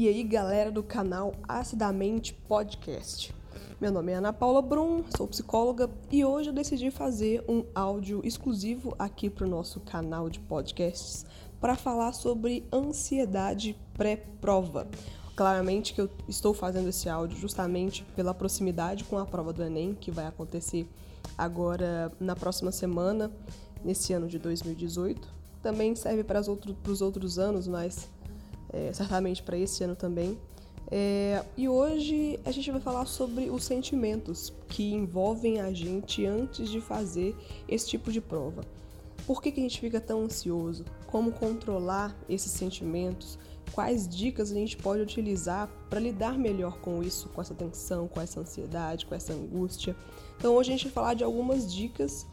E aí, galera do canal Acidamente Podcast. Meu nome é Ana Paula Brum, sou psicóloga e hoje eu decidi fazer um áudio exclusivo aqui para o nosso canal de podcasts para falar sobre ansiedade pré-prova. Claramente que eu estou fazendo esse áudio justamente pela proximidade com a prova do Enem, que vai acontecer agora na próxima semana, nesse ano de 2018. Também serve para, os outros anos, mas é, certamente para esse ano também. É, e hoje a gente vai falar sobre os sentimentos que envolvem a gente antes de fazer esse tipo de prova. Por que, que a gente fica tão ansioso? Como controlar esses sentimentos? Quais dicas a gente pode utilizar para lidar melhor com isso, com essa tensão, com essa ansiedade, com essa angústia? Então hoje a gente vai falar de algumas dicas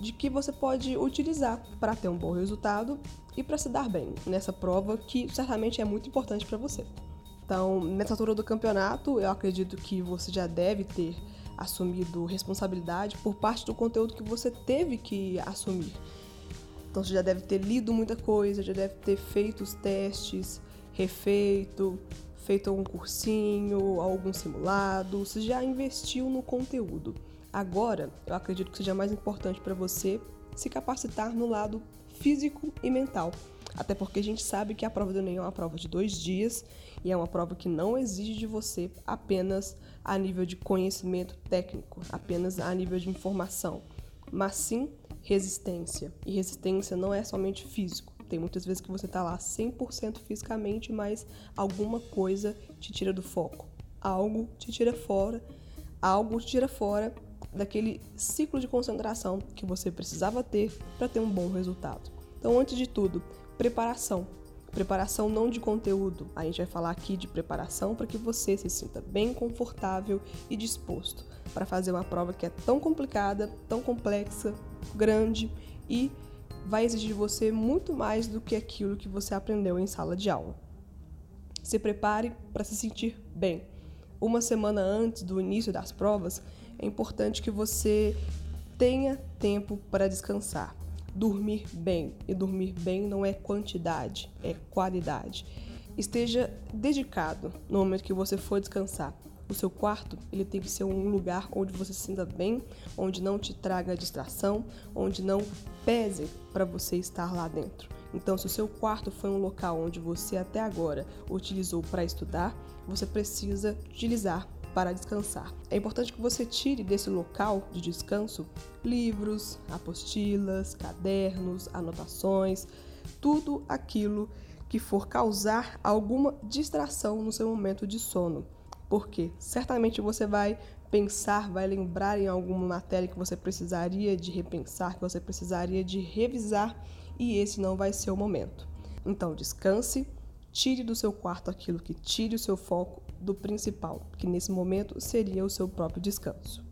de que você pode utilizar para ter um bom resultado e para se dar bem nessa prova que certamente é muito importante para você. Então, nessa altura do campeonato, eu acredito que você já deve ter assumido responsabilidade por parte do conteúdo que você teve que assumir. Então, você já deve ter lido muita coisa, já deve ter feito os testes, refeito, feito algum cursinho, algum simulado, você já investiu no conteúdo. Agora, eu acredito que seja mais importante para você se capacitar no lado físico e mental. Até porque a gente sabe que a prova do Enem é uma prova de dois dias e é uma prova que não exige de você apenas a nível de conhecimento técnico, apenas a nível de informação, mas sim resistência. E resistência não é somente físico. Tem muitas vezes que você está lá 100% fisicamente, mas alguma coisa te tira do foco. Algo te tira fora, algo te tira fora daquele ciclo de concentração que você precisava ter para ter um bom resultado. Então, antes de tudo, preparação. Preparação não de conteúdo, a gente vai falar aqui de preparação para que você se sinta bem confortável e disposto para fazer uma prova que é tão complicada, tão complexa, grande e vai exigir de você muito mais do que aquilo que você aprendeu em sala de aula. Se prepare para se sentir bem. Uma semana antes do início das provas, é importante que você tenha tempo para descansar, dormir bem. E dormir bem não é quantidade, é qualidade. Esteja dedicado no momento que você for descansar. O seu quarto ele tem que ser um lugar onde você se sinta bem, onde não te traga distração, onde não pese para você estar lá dentro. Então, se o seu quarto foi um local onde você até agora utilizou para estudar, você precisa utilizar para descansar. É importante que você tire desse local de descanso livros, apostilas, cadernos, anotações, tudo aquilo que for causar alguma distração no seu momento de sono. Porque certamente você vai pensar, vai lembrar em alguma matéria que você precisaria de repensar, que você precisaria de revisar, e esse não vai ser o momento. Então, descanse, tire do seu quarto aquilo que tire o seu foco do principal, que nesse momento seria o seu próprio descanso.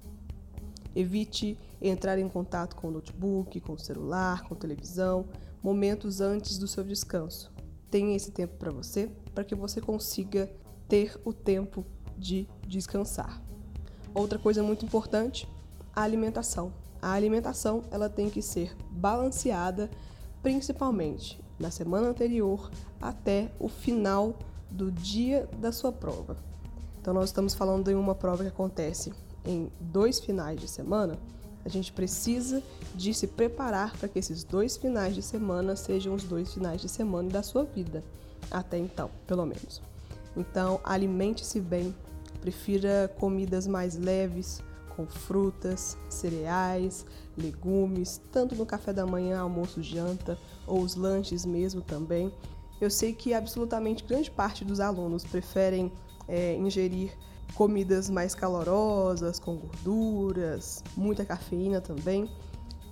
Evite entrar em contato com o notebook, com o celular, com a televisão, momentos antes do seu descanso. Tenha esse tempo para você, para que você consiga ter o tempo de descansar. Outra coisa muito importante, a alimentação. A alimentação ela tem que ser balanceada, principalmente na semana anterior até o final do dia da sua prova. Então, nós estamos falando de uma prova que acontece em dois finais de semana. A gente precisa de se preparar para que esses dois finais de semana sejam os dois finais de semana da sua vida, até então, pelo menos. Então, alimente-se bem, prefira comidas mais leves, com frutas, cereais, legumes, tanto no café da manhã, almoço, janta ou os lanches mesmo também. Eu sei que absolutamente grande parte dos alunos preferem é, ingerir comidas mais calorosas, com gorduras, muita cafeína também.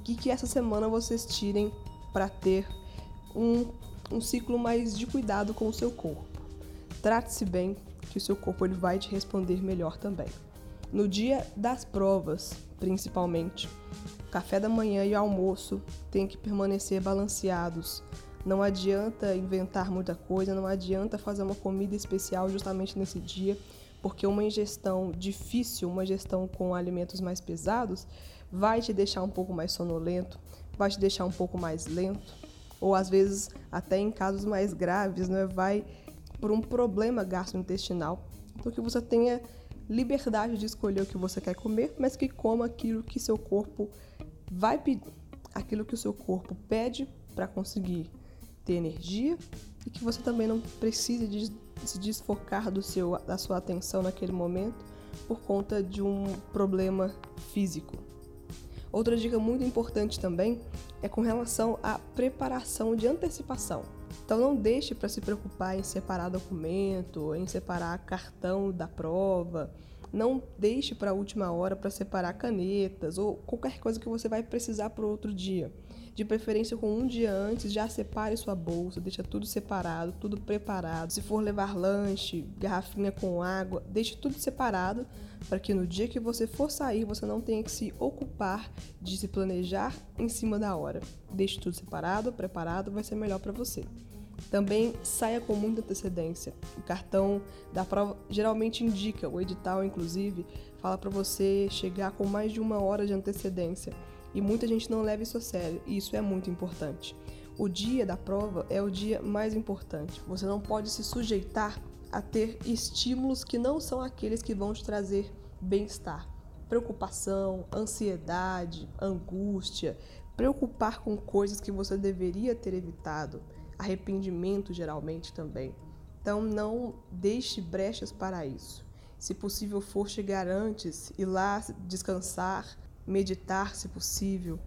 Que que essa semana vocês tirem para ter um, um ciclo mais de cuidado com o seu corpo. Trate-se bem, que o seu corpo ele vai te responder melhor também. No dia das provas, principalmente, café da manhã e almoço têm que permanecer balanceados, não adianta inventar muita coisa, não adianta fazer uma comida especial justamente nesse dia, porque uma ingestão difícil, uma ingestão com alimentos mais pesados, vai te deixar um pouco mais sonolento, vai te deixar um pouco mais lento, ou às vezes, até em casos mais graves, né, vai por um problema gastrointestinal, então que você tenha liberdade de escolher o que você quer comer, mas que coma aquilo que seu corpo vai pedir, aquilo que o seu corpo pede para conseguir ter energia e que você também não precise de se desfocar do seu, da sua atenção naquele momento por conta de um problema físico. Outra dica muito importante também é com relação à preparação de antecipação. Então não deixe para se preocupar em separar documento, em separar cartão da prova, não deixe para a última hora para separar canetas ou qualquer coisa que você vai precisar para outro dia. De preferência com um dia antes, já separe sua bolsa, deixa tudo separado, tudo preparado. Se for levar lanche, garrafinha com água, deixe tudo separado para que no dia que você for sair, você não tenha que se ocupar de se planejar em cima da hora. Deixe tudo separado, preparado, vai ser melhor para você. Também saia com muita antecedência. O cartão da prova geralmente indica, o edital inclusive, fala para você chegar com mais de uma hora de antecedência. E muita gente não leva isso a sério, e isso é muito importante. O dia da prova é o dia mais importante. Você não pode se sujeitar a ter estímulos que não são aqueles que vão te trazer bem-estar. Preocupação, ansiedade, angústia, preocupar com coisas que você deveria ter evitado arrependimento geralmente também. Então não deixe brechas para isso. Se possível for chegar antes, ir lá descansar, meditar se possível,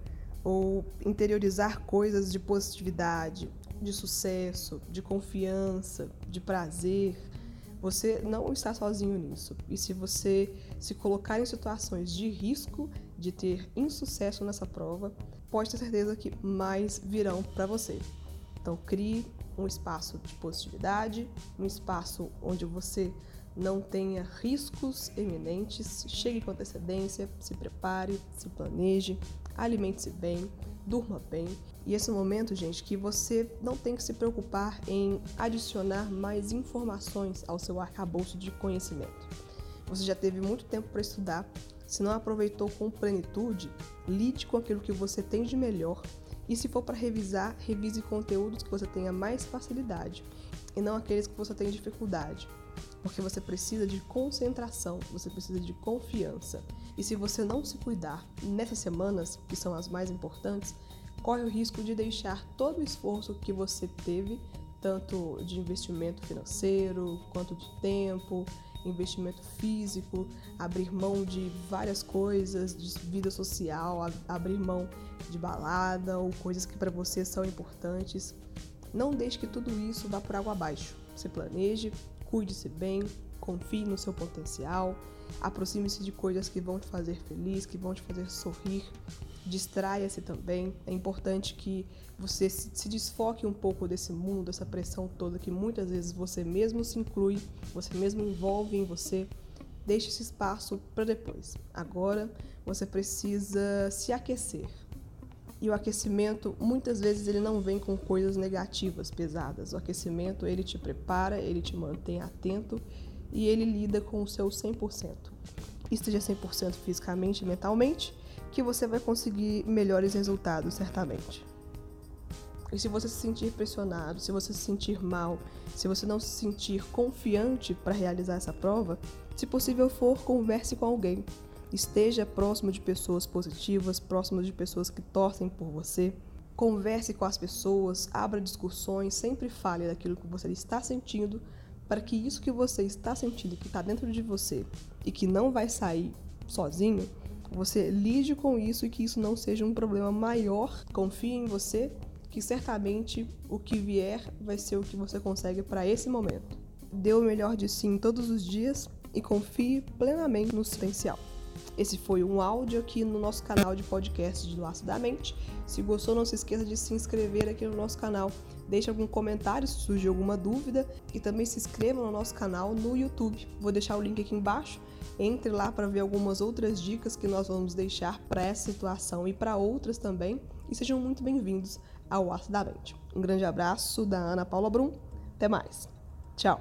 ou interiorizar coisas de positividade, de sucesso, de confiança, de prazer. Você não está sozinho nisso. E se você se colocar em situações de risco de ter insucesso nessa prova, pode ter certeza que mais virão para você. Então, crie um espaço de positividade, um espaço onde você não tenha riscos eminentes, chegue com antecedência, se prepare, se planeje, alimente-se bem, durma bem. E esse momento, gente, que você não tem que se preocupar em adicionar mais informações ao seu arcabouço de conhecimento. Você já teve muito tempo para estudar, se não aproveitou com plenitude, lide com aquilo que você tem de melhor e se for para revisar, revise conteúdos que você tenha mais facilidade e não aqueles que você tem dificuldade. Porque você precisa de concentração, você precisa de confiança. E se você não se cuidar nessas semanas, que são as mais importantes, corre o risco de deixar todo o esforço que você teve, tanto de investimento financeiro quanto de tempo, investimento físico, abrir mão de várias coisas, de vida social, abrir mão de balada ou coisas que para você são importantes. Não deixe que tudo isso vá por água abaixo. Se planeje, cuide-se bem, confie no seu potencial, aproxime-se de coisas que vão te fazer feliz, que vão te fazer sorrir, distraia-se também. É importante que você se desfoque um pouco desse mundo, dessa pressão toda que muitas vezes você mesmo se inclui, você mesmo envolve em você. Deixe esse espaço para depois. Agora você precisa se aquecer. E o aquecimento, muitas vezes, ele não vem com coisas negativas, pesadas. O aquecimento, ele te prepara, ele te mantém atento e ele lida com o seu 100%. Esteja 100% fisicamente e mentalmente, que você vai conseguir melhores resultados, certamente. E se você se sentir pressionado, se você se sentir mal, se você não se sentir confiante para realizar essa prova, se possível for, converse com alguém. Esteja próximo de pessoas positivas, próximo de pessoas que torcem por você. Converse com as pessoas, abra discussões, sempre fale daquilo que você está sentindo, para que isso que você está sentindo, que está dentro de você e que não vai sair sozinho, você lide com isso e que isso não seja um problema maior. Confie em você, que certamente o que vier vai ser o que você consegue para esse momento. Dê o melhor de si em todos os dias e confie plenamente no potencial. Esse foi um áudio aqui no nosso canal de podcast de Laço da Mente. Se gostou, não se esqueça de se inscrever aqui no nosso canal. Deixe algum comentário se surgir alguma dúvida e também se inscreva no nosso canal no YouTube. Vou deixar o link aqui embaixo entre lá para ver algumas outras dicas que nós vamos deixar para essa situação e para outras também. E sejam muito bem-vindos ao Aço da Mente. Um grande abraço da Ana Paula Brum. Até mais. Tchau.